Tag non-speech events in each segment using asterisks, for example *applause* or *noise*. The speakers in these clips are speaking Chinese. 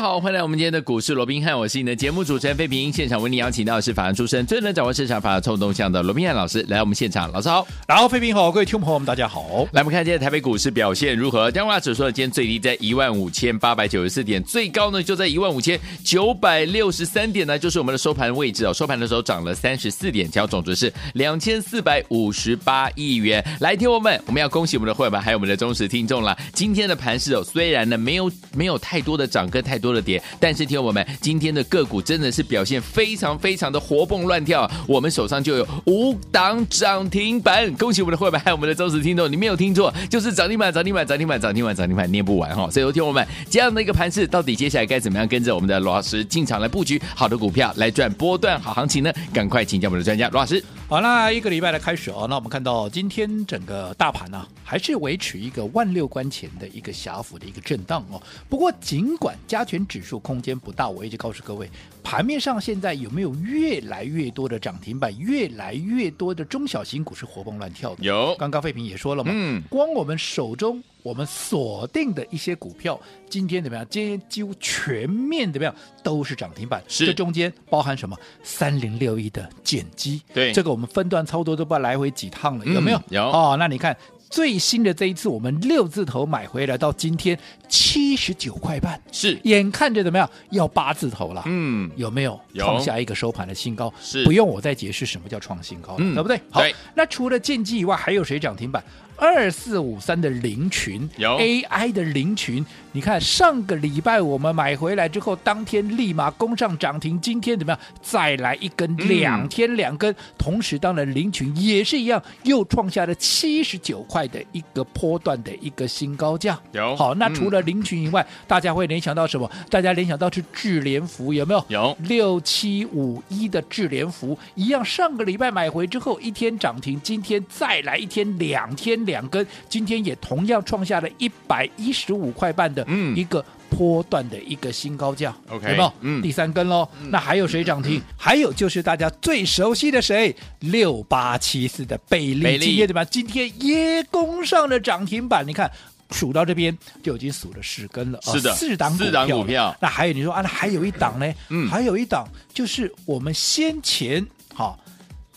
好，欢迎来我们今天的股市罗宾汉，我是你的节目主持人费平。现场为你邀请到的是法案出身、最能掌握市场法律臭动向的罗宾汉老师来我们现场，老师好。然后费平好，各位听众朋友们大家好。来，我们看今天台北股市表现如何？加权指数呢，今天最低在一万五千八百九十四点，最高呢就在一万五千九百六十三点呢，就是我们的收盘位置哦。收盘的时候涨了三十四点，交总值是两千四百五十八亿元。来，听我们，我们要恭喜我们的会员还有我们的忠实听众了。今天的盘势哦，虽然呢没有没有太多的涨跟太多的跌。但是，听我们今天的个股真的是表现非常非常的活蹦乱跳，我们手上就有五档涨停板，恭喜我们的会员还有我们的忠实听众，你没有听错，就是涨停板，涨停板，涨停板，涨停板，涨停板，念不完哈。所以，听我们这样的一个盘势，到底接下来该怎么样跟着我们的罗老师进场来布局好的股票，来赚波段好行情呢？赶快请教我们的专家罗老师。好，那一个礼拜的开始哦，那我们看到今天整个大盘呢、还是维持一个万六关前的一个狭幅的一个震荡哦。不过，尽管加权指数空间不大，我一直告诉各位，盘面上现在有没有越来越多的涨停板，越来越多的中小型股是活蹦乱跳的？有，刚刚费平也说了嘛，嗯，光我们手中我们锁定的一些股票，今天怎么样？今天几乎全面怎么样？都是涨停板，是这中间包含什么？三零六一的减基，对，这个我们分段操作都不知道来回几趟了，有没有？嗯、有哦，那你看。最新的这一次，我们六字头买回来到今天七十九块半，是眼看着怎么样要八字头了？嗯，有没有创下一个收盘的新高？是不用我再解释什么叫创新高了，嗯，对不对？好，那除了建机以外，还有谁涨停板？二四五三的凌群，有 AI 的凌群，你看上个礼拜我们买回来之后，当天立马攻上涨停，今天怎么样？再来一根，两天两根，嗯、同时当然凌群也是一样，又创下了七十九块的一个波段的一个新高价。有好，那除了林群以外，嗯、大家会联想到什么？大家联想到是智联福，有没有？有六七五一的智联福一样，上个礼拜买回之后一天涨停，今天再来一天两天。两根，今天也同样创下了一百一十五块半的一个波段的一个新高价，OK，有没有？嗯，第三根喽。那还有谁涨停？嗯、还有就是大家最熟悉的谁？六八七四的贝利，今天对吧？今天也攻上了涨停板。你看数到这边就已经数了十根了，是的，四档四档股票。那还有你说啊，那还有一档呢？嗯，还有一档就是我们先前好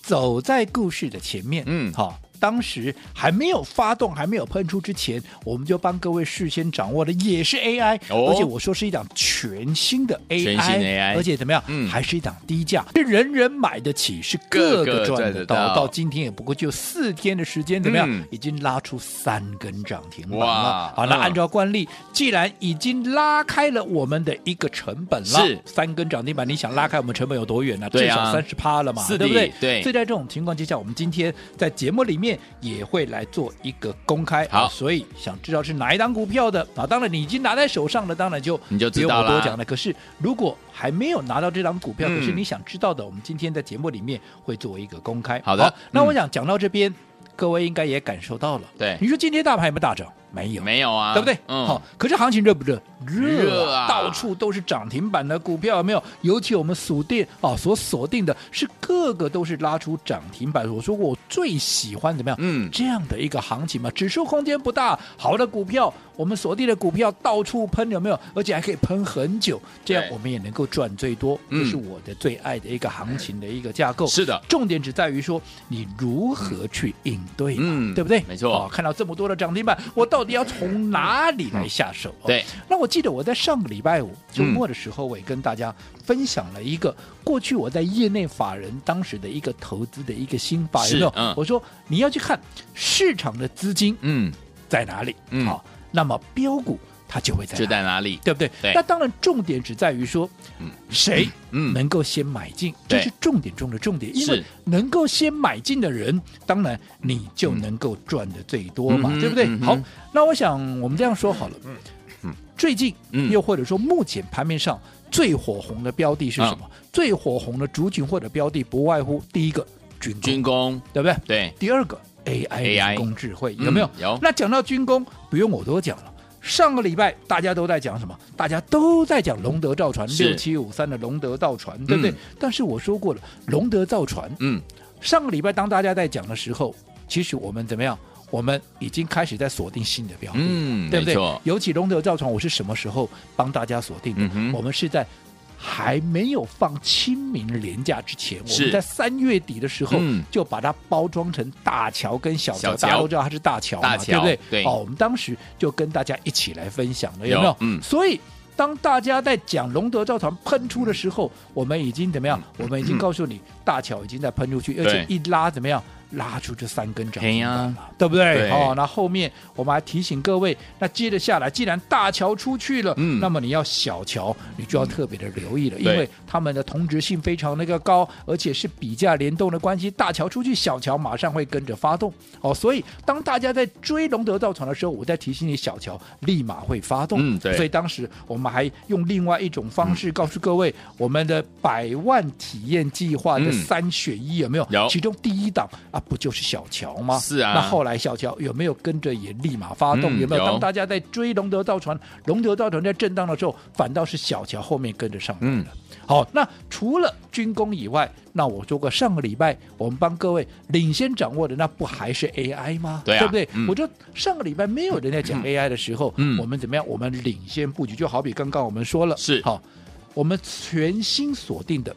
走在故事的前面，嗯，好。当时还没有发动，还没有喷出之前，我们就帮各位事先掌握的也是 AI，、哦、而且我说是一档全新的 AI，全新 AI 而且怎么样？嗯，还是一档低价，是人人买得起，是各个赚得到。到今天也不过就四天的时间，怎么样？嗯、已经拉出三根涨停板了。好，那按照惯例，嗯、既然已经拉开了我们的一个成本了，是三根涨停板，你想拉开我们成本有多远呢、啊？至少三十趴了嘛，对不对？对。所以在这种情况之下，我们今天在节目里面。也会来做一个公开，好，所以想知道是哪一档股票的啊？当然你已经拿在手上了，当然就你就知道了。不用我多讲了。可是如果还没有拿到这档股票，嗯、可是你想知道的，我们今天在节目里面会做一个公开。好的，好那我想讲到这边，嗯、各位应该也感受到了。对，你说今天大盘有没有大涨？没有，没有啊，对不对？嗯。好，可是行情热不热？热啊！到处都是涨停板的股票，有没有？尤其我们锁定啊，所锁定的是个个都是拉出涨停板。我说我最喜欢怎么样？嗯，这样的一个行情嘛，指数空间不大，好的股票，我们锁定的股票到处喷，有没有？而且还可以喷很久，这样我们也能够赚最多。这是我的最爱的一个行情的一个架构。是的，重点只在于说你如何去应对，嗯，对不对？没错。啊，看到这么多的涨停板，我到底要从哪里来下手？嗯、对，那我记得我在上个礼拜五周末的时候，我也跟大家分享了一个过去我在业内法人当时的一个投资的一个心法，有没有？嗯、我说你要去看市场的资金嗯。在哪里，嗯，好，那么标股它就会在就在哪里，对不对？对。那当然重点只在于说，嗯，谁嗯能够先买进，这是重点中的重点，因为能够先买进的人，当然你就能够赚的最多嘛，对不对？好，那我想我们这样说好了，嗯。最近，又或者说目前盘面上最火红的标的是什么？嗯、最火红的族群或者标的不外乎第一个军工，军工，对不对？对。第二个 AI AI 人工智慧有没有？嗯有那讲到军工，不用我多讲了。上个礼拜大家都在讲什么？大家都在讲龙德造船六七五三的龙德造船，对不对？嗯但是我说过了，龙德造船，嗯，上个礼拜当大家在讲的时候，其实我们怎么样？我们已经开始在锁定新的标的，嗯对不对？尤其龙德造船，我是什么时候帮大家锁定的？嗯我们是在还没有放清明连假之前，我们在三月底的时候、嗯就把它包装成大桥跟小桥，大家都知道它是大桥嘛，对不对？对哦，我们当时就跟大家一起来分享了，有没有？有嗯所以。当大家在讲龙德造船喷出的时候，我们已经怎么样？我们已经告诉你，大桥已经在喷出去，而且一拉怎么样？拉出这三根涨停板了，对不对？哦，那后面我们还提醒各位，那接着下来，既然大桥出去了，嗯那么你要小桥，你就要特别的留意了，因为他们的同质性非常那个高，而且是比价联动的关系，大桥出去，小桥马上会跟着发动。哦，所以当大家在追龙德造船的时候，我在提醒你，小桥立马会发动。嗯对所以当时我们还用另外一种方式告诉各位，我们的百万体验计划的嗯三选一有没有？有其中第一档啊，不就是小乔吗？是啊那后来小乔有没有跟着也立马发动？嗯有没有？当大家在追龙德造船，龙德造船在震荡的时候，反倒是小乔后面跟着上来了。嗯好，那除了军工以外，那我说过上个礼拜我们帮各位领先掌握的，那不还是 AI 吗？对啊不对？嗯我就上个礼拜没有人在讲 AI 的时候，嗯我们怎么样？我们领先布局，就好比刚刚我们说了，是好，我们全新锁定的。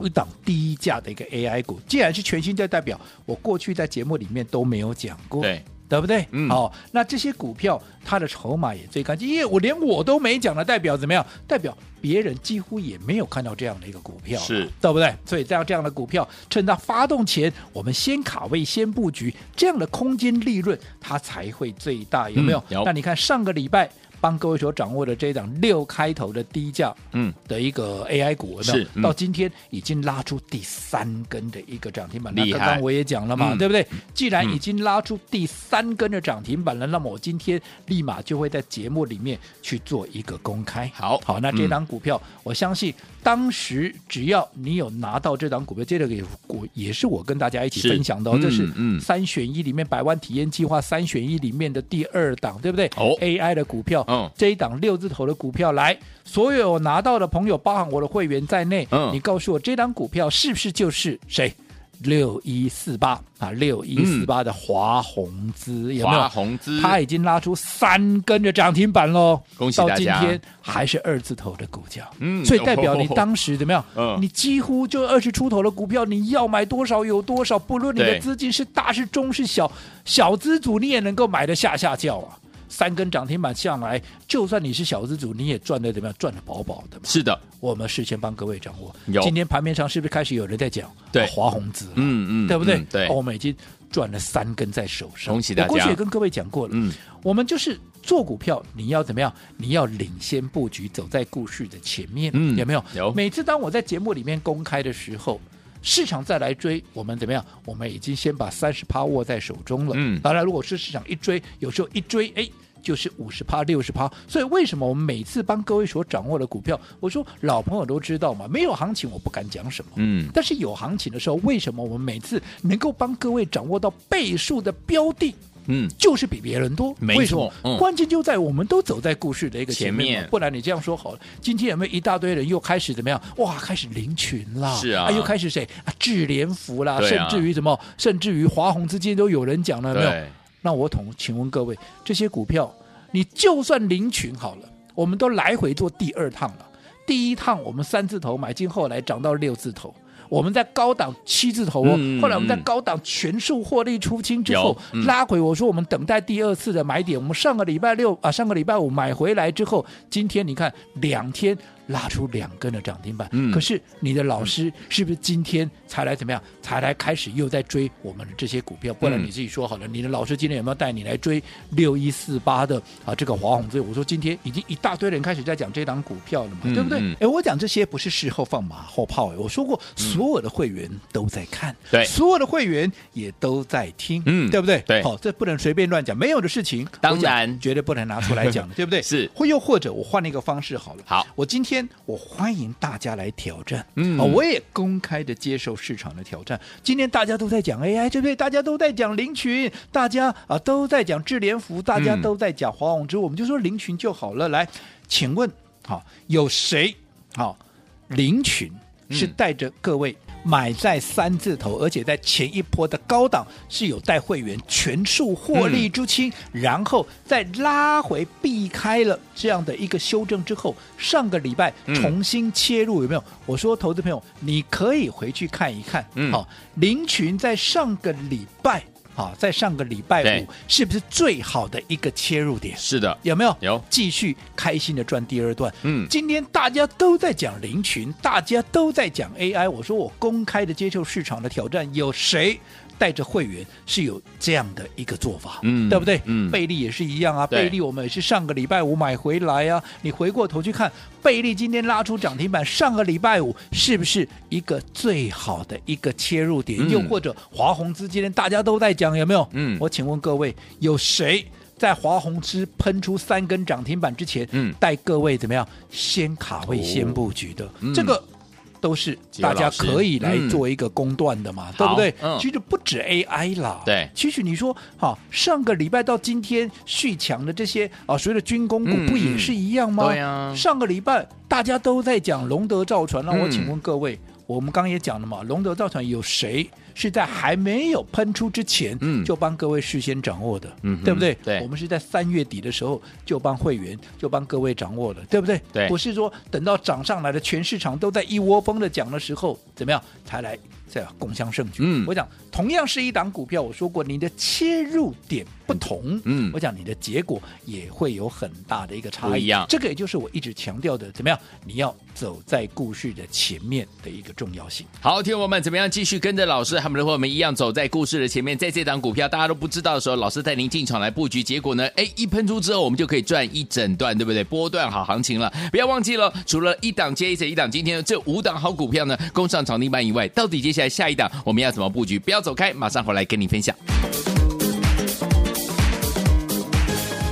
一档低价的一个 AI 股，既然是全新，就代表我过去在节目里面都没有讲过，对，对不对？嗯好，那这些股票它的筹码也最干净，因为我连我都没讲的，代表怎么样？代表别人几乎也没有看到这样的一个股票，是对不对？所以这样这样的股票，趁它发动前，我们先卡位、先布局，这样的空间利润它才会最大，有没有？嗯有那你看上个礼拜帮各位所掌握的这一档六开头的低价，嗯，的一个 AI 股，是嗯。到今天已经拉出第三根的一个涨停板。那刚刚我也讲了嘛，嗯。对不对？既然已经拉出第三根的涨停板了，那么我今天立马就会在节目里面去做一个公开。好。好，那这档股票，我相信当时只要你有拿到这档股票，这个也股也是我跟大家一起分享的、哦，嗯这是嗯。三选一里面百万体验计划三选一里面的第二档，对不对？哦 AI 的股票，嗯。这一档六字头的股票，来，所有有拿到的朋友，包含我的会员在内，嗯。你告诉我这档股票是不是就是谁？六一四八啊，六一四八的华宏资、有没有？华？宏资。它已经拉出三根的涨停板喽，到恭喜大家。今天还是二字头的股价，嗯所以代表你哦当时怎么样？嗯。你几乎就二十出头的股票，你要买多少有多少，不论你的对。资金是大是中是小，小资主你也能够买得下下轿啊。三根涨停板下来，就算你是小资主，你也赚的怎么样？赚的饱饱的嘛。是的，我们事先帮各位掌握。有今天盘面上是不是开始有人在讲？对啊华宏资，嗯嗯对不对？嗯对哦我们已经赚了三根在手上。恭喜大家我过去也跟各位讲过了，嗯，我们就是做股票，你要怎么样？你要领先布局，走在故事的前面，嗯有没有？有每次当我在节目里面公开的时候。市场再来追，我们怎么样？我们已经先把三十趴握在手中了。嗯当然，如果是市场一追，有时候一追，哎，就是五十趴、六十趴。所以为什么我们每次帮各位所掌握的股票，我说老朋友都知道嘛，没有行情我不敢讲什么。嗯，但是有行情的时候，为什么我们每次能够帮各位掌握到倍数的标的？嗯，就是比别人多，没错为什么？嗯关键就在我们都走在故事的一个前面前面不然你这样说好了，今天有没有一大堆人又开始怎么样？哇，开始领群啦，是啊又开始谁啊？智联福啦，啊甚至于什么，甚至于华宏之间都有人讲了，没有？那我统，请问各位，这些股票，你就算领群好了，我们都来回做第二趟了。第一趟我们三字头买进，后来涨到六字头。我们在高档七字头哦，嗯后来我们在嗯高档全数获利出清之后，嗯拉回。我说我们等待第二次的买点。我们上个礼拜六啊，上个礼拜五买回来之后，今天你看两天拉出两根的涨停板。嗯可是你的老师是不是今天才来怎么样？才来开始又在追我们的这些股票？不然嗯你自己说好了，你的老师今天有没有带你来追六一四八的啊这个华宏？所以我说今天已经一大堆人开始在讲这档股票了嘛，嗯对不对嗯？哎，我讲这些不是事后放马后炮，哎，我说过，所有的会员都在看，对所有的会员也都在听，嗯对不对？对好，这不能随便乱讲，没有的事情，当然绝对不能拿出来讲，*laughs* 对不对？是或又或者我换了一个方式好了，好我今天我欢迎大家来挑战，嗯哦我也公开的接受市场的挑战。今天大家都在讲 AI，对不对？大家都在讲林群，大家啊都在讲智联福，大家都在讲华宏之，我们就说林群就好了。来，请问，好，有谁好凌群是带着各位？买在三字头，而且在前一波的高档是有带会员全数获利出清，嗯、然后再拉回避开了这样的一个修正之后，上个礼拜重新切入，有没有？嗯、我说，投资朋友，你可以回去看一看。嗯，好，林群在上个礼拜。好，在上个礼拜五是不是最好的一个切入点？是的，有没有？有，继续开心的赚第二段。嗯，今天大家都在讲林群，大家都在讲 AI。我说我公开的接受市场的挑战，有谁带着会员是有这样的一个做法？嗯，对不对？嗯，贝利也是一样啊。贝利我们也是上个礼拜五买回来啊。你回过头去看。贝利今天拉出涨停板，上个礼拜五是不是一个最好的一个切入点？嗯、又或者华宏资今天大家都在讲有没有？嗯，我请问各位，有谁在华宏资喷出三根涨停板之前，嗯，带各位怎么样先卡位、先布局的？哦嗯、这个。都是大家可以来做一个公断的嘛，嗯、对不对？嗯、其实不止 AI 啦，对。其实你说，哈，上个礼拜到今天续强的这些啊，所谓的军工股不也是一样吗？嗯、对啊。上个礼拜大家都在讲龙德造船，那我请问各位。嗯我们刚刚也讲了嘛，龙德造船有谁是在还没有喷出之前，嗯就帮各位事先掌握的，嗯，对不对？对，我们是在三月底的时候就帮会员，就帮各位掌握了，对不对？对，不是说等到涨上来的全市场都在一窝蜂的讲的时候，怎么样才来这样共襄盛举？嗯，我讲同样是一档股票，我说过你的切入点不同，嗯，我讲你的结果也会有很大的一个差异。一样，这个也就是我一直强调的，怎么样？你要走在故事的前面的一个重要性。好，听我们怎么样继续跟着老师，他们的伙伴们一样走在故事的前面，在这档股票大家都不知道的时候，老师带您进场来布局，结果呢，哎，一喷出之后，我们就可以赚一整段，对不对？波段好行情了，不要忘记了，除了一档接一档，今天这五档好股票呢，攻上涨停板以外，到底接下来下一档我们要怎么布局？不要走开，马上回来跟你分享。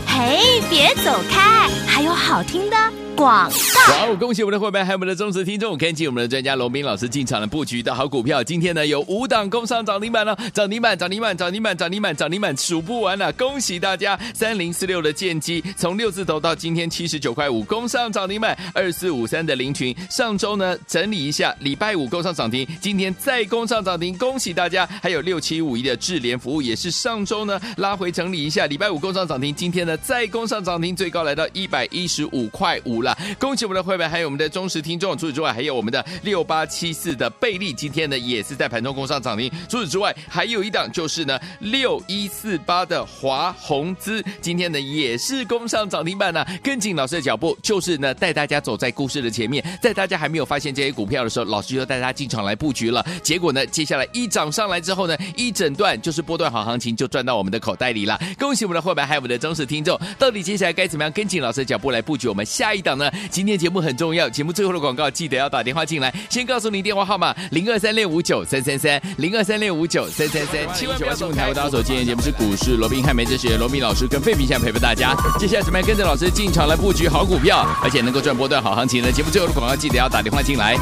嘿，别走开，还有好听的。广哇哦！恭喜我们的伙伴，还有我们的忠实听众，跟紧我们的专家龙斌老师进场的布局的好股票。今天呢，有五档攻上涨停板了，涨停板，涨停板，涨停板，涨停板，涨停板，数不完了。恭喜大家！三零四六的建机从六字头到今天七十九块五，攻上涨停板。二四五三的林群，上周呢整理一下，礼拜五攻上涨停，今天再攻上涨停，恭喜大家！还有六七五一的智联服务，也是上周呢拉回整理一下，礼拜五攻上涨停，今天呢再攻上涨停，最高来到一百一十五块五了。恭喜我们的会员，还有我们的忠实听众。除此之外，还有我们的六八七四的贝利，今天呢也是在盘中攻上涨停。除此之外，还有一档就是呢六一四八的华宏资，今天呢也是攻上涨停板呢、跟紧老师的脚步，就是呢带大家走在故事的前面，在大家还没有发现这些股票的时候，老师就带大家进场来布局了。结果呢，接下来一涨上来之后呢，一整段就是波段好行情，就赚到我们的口袋里了。恭喜我们的会员，还有我们的忠实听众。到底接下来该怎么样跟紧老师的脚步来布局我们下一档呢？今天节目很重要，节目最后的广告记得要打电话进来。先告诉你电话号码：零二三六五九三三三，零二三六五九三三三。千万不要走开！大家所今天节目是股市罗宾汉梅哲学罗宾老师跟费平想陪伴大家。接下来怎么样跟着老师进场来布局好股票，而且能够赚波段好行情呢？节目最后的广告记得要打电话进来。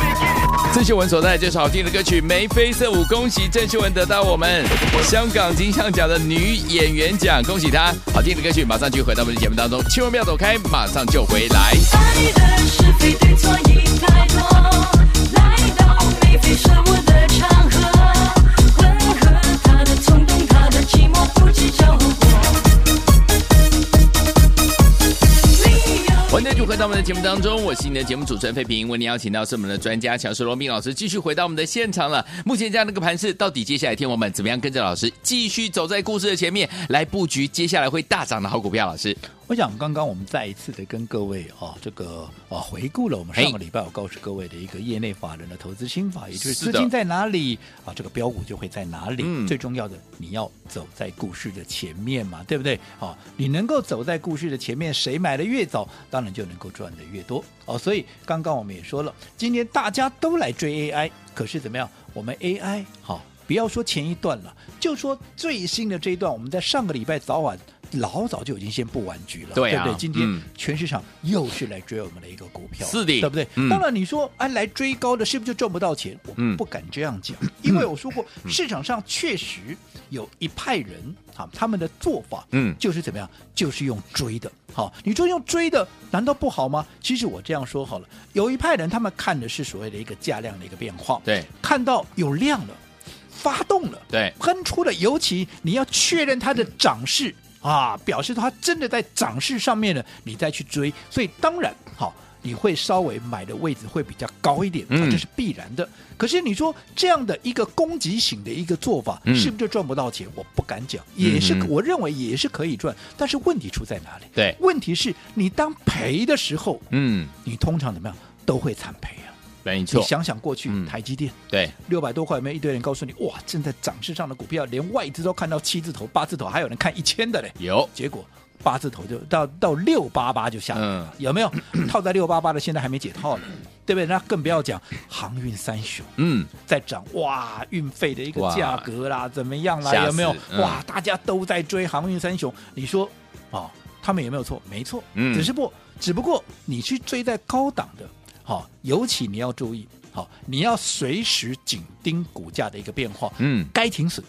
郑秀文所带来这首好听的歌曲《眉飞色舞》，恭喜郑秀文得到我们香港金像奖的女演员奖，恭喜她！好听的歌曲马上就回到我们的节目当中，千万不要走开，马上就回来。是非对错已太多，来到眉飞色舞的场合，混合他的冲动，他的寂寞，不计较后果。欢迎继续回到我们的节目当中，我是你的节目主持人费平，为您邀请到是我们的专家强势罗宾老师，继续回到我们的现场了。目前这样的一个盘势，到底接下来天我们怎么样跟着老师继续走在故事的前面来布局接下来会大涨的好股票？老师。我想刚刚我们再一次的跟各位啊，这个啊回顾了我们上个礼拜我告诉各位的一个业内法人的投资心法，也就是资金在哪里啊，这个标股就会在哪里。嗯、最重要的，你要走在故事的前面嘛，对不对？啊，你能够走在故事的前面，谁买的越早，当然就能够赚的越多。哦，所以刚刚我们也说了，今天大家都来追 AI，可是怎么样？我们 AI 好，不要说前一段了，就说最新的这一段，我们在上个礼拜早晚。老早就已经先布完局了，对，啊、对不对？今天嗯、全市场又是来追我们的一个股票，是的，对不对？嗯、当然你说哎，来追高的是不是就赚不到钱？我不敢这样讲，嗯、因为我说过，嗯、市场上确实有一派人啊，他们的做法，嗯，就是怎么样，就是用追的。好，你说用追的，难道不好吗？其实我这样说好了，有一派人他们看的是所谓的一个价量的一个变化，对，看到有量了，发动了，对，喷出了，尤其你要确认它的涨势。啊，表示它真的在涨势上面呢，你再去追，所以当然好，你会稍微买的位置会比较高一点，嗯，这是必然的。可是你说这样的一个攻击型的一个做法，嗯、是不是就赚不到钱？我不敢讲，也是，嗯、我认为也是可以赚，但是问题出在哪里？对，问题是你当赔的时候，嗯，你通常怎么样都会惨赔啊。没错，你想想过去，嗯、台积电对六百多块，有没有一堆人告诉你哇，正在涨势上的股票，连外资都看到七字头、八字头，还有人看一千的嘞。有，结果八字头就到到六八八就下来了，嗯、有没有 *coughs* 套在六八八的？现在还没解套呢，对不对？那更不要讲航运三雄，嗯，在涨哇，运费的一个价格啦，怎么样啦？有没有、嗯、哇？大家都在追航运三雄，你说哦，他们有没有错？没错，嗯，只是不，只不过你去追在高档的。好，尤其你要注意，好，你要随时紧盯股价的一个变化，嗯，该停损，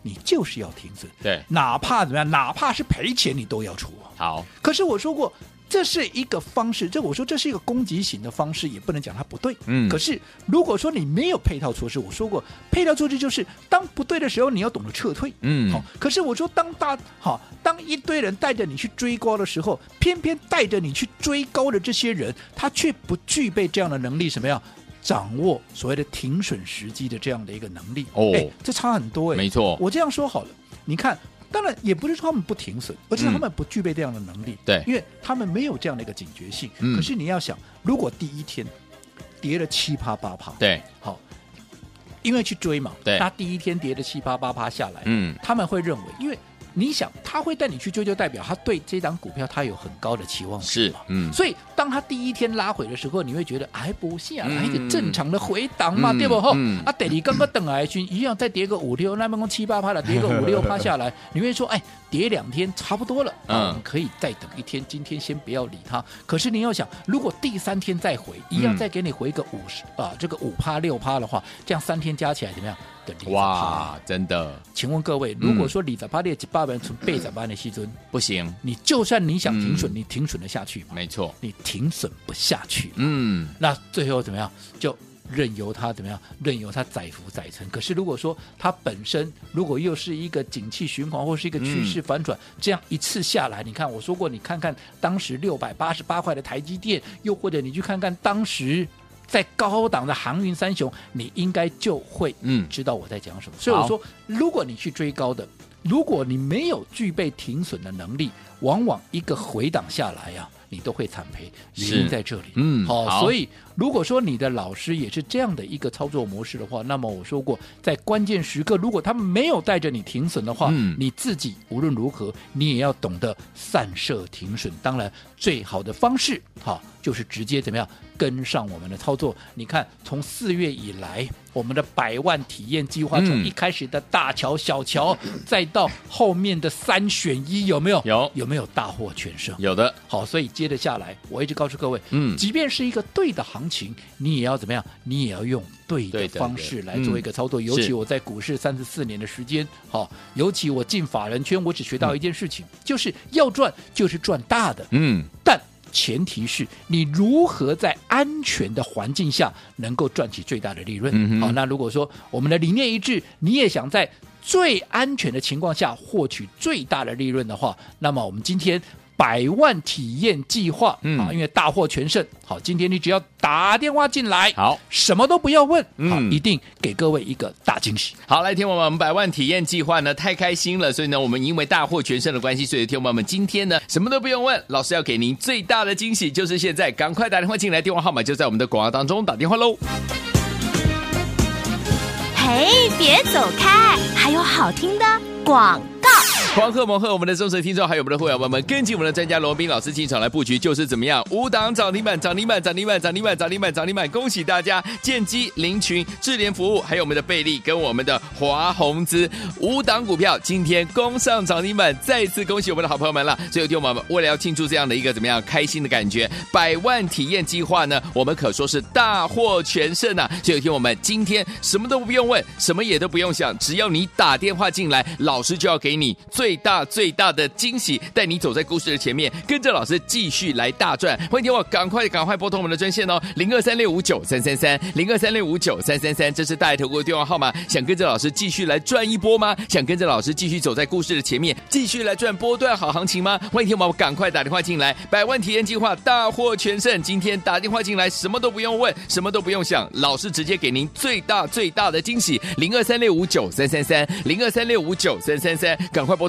你就是要停损，对，哪怕怎么样，哪怕是赔钱，你都要出。好，可是我说过。这是一个方式，这我说这是一个攻击型的方式，也不能讲它不对。嗯，可是如果说你没有配套措施，我说过配套措施就是当不对的时候，你要懂得撤退。嗯，好。可是我说当大好，当一堆人带着你去追高的时候，偏偏带着你去追高的这些人，他却不具备这样的能力，什么样掌握所谓的停损时机的这样的一个能力？哦，哎，这差很多哎。没错，我这样说好了，你看。当然也不是说他们不停损，而是他们不具备这样的能力。对，因为他们没有这样的一个警觉性。嗯。可是你要想，如果第一天跌了七趴八趴，对，好，因为去追嘛，对，他第一天跌了七趴八趴下来，嗯，他们会认为，因为。你想他会带你去追，就代表他对这档股票他有很高的期望值嘛？嗯，所以当他第一天拉回的时候，你会觉得哎，不是啊，一个正常的回档嘛，对不？哈，啊，等你刚刚等来去一样再跌个五六，那么七八趴的跌个五六趴下来，你会说哎，跌两天差不多了，嗯，可以再等一天，今天先不要理它。可是你要想，如果第三天再回，一样再给你回个五十啊，这个五趴六趴的话，这样三天加起来怎么样？哇，真的？请问各位，如果说你在八列几八百从背在班的西尊不行，你就算你想停损，你停损得下去吗？没错，你停损不下去。嗯，那最后怎么样？就任由它怎么样？任由它载浮载沉。可是如果说它本身如果又是一个景气循环或是一个趋势反转，这样一次下来，你看我说过，你看看当时六百八十八块的台积电，又或者你去看看当时。在高档的航运三雄，你应该就会嗯知道我在讲什么。嗯、所以我说，如果你去追高的，如果你没有具备停损的能力，往往一个回档下来呀、啊，你都会惨赔。原因在这里。嗯，好，好，所以如果说你的老师也是这样的一个操作模式的话，那么我说过，在关键时刻，如果他们没有带着你停损的话，嗯、你自己无论如何，你也要懂得散射停损。当然，最好的方式，好。就是直接怎么样跟上我们的操作？你看，从四月以来，我们的百万体验计划，从一开始的大桥、小桥，嗯、再到后面的三选一，有没有？有有没有大获全胜？有的。好，所以接着下来，我一直告诉各位，嗯，即便是一个对的行情，你也要怎么样？你也要用对的方式来做一个操作。尤其我在股市三十四年的时间，好，尤其我进法人圈，我只学到一件事情，嗯、就是要赚，就是赚大的。嗯，但。前提是你如何在安全的环境下能够赚取最大的利润。嗯、好，那如果说我们的理念一致，你也想在最安全的情况下获取最大的利润的话，那么我们今天百万体验计划，嗯啊，因为大获全胜。好，今天你只要打电话进来，好，什么都不要问，好，嗯一定给各位一个大惊喜。好，来，听我们，我们百万体验计划呢，太开心了，所以呢，我们因为大获全胜的关系，所以听我们今天呢，什么都不用问，老师要给您最大的惊喜，就是现在，赶快打电话进来，电话号码就在我们的广告当中，打电话喽。嘿，别走开，还有好听的广黄鹤蒙和我们的忠实听众，还有我们的会员朋友们，跟紧我们的专家罗宾老师进场来布局，就是怎么样？五档涨停板，涨停板，涨停板，涨停板，涨停板，涨停板！恭喜大家！建机、林群、智联服务，还有我们的贝利跟我们的华宏资五档股票，今天攻上涨停板，再次恭喜我们的好朋友们了。所以，听我们为了要庆祝这样的一个怎么样开心的感觉，百万体验计划呢，我们可说是大获全胜啊！所以，听我们今天什么都不用问，什么也都不用想，只要你打电话进来，老师就要给你最。最大最大的惊喜，带你走在故事的前面，跟着老师继续来大赚。欢迎听我赶快赶快拨通我们的专线哦，零二三六五九三三三，零二三六五九三三三，这是大爱投顾的电话号码。想跟着老师继续来赚一波吗？想跟着老师继续走在故事的前面，继续来赚波段好行情吗？欢迎听我们赶快打电话进来，百万体验计划大获全胜。今天打电话进来，什么都不用问，什么都不用想，老师直接给您最大最大的惊喜。零二三六五九三三三，零二三六五九三三三，赶快拨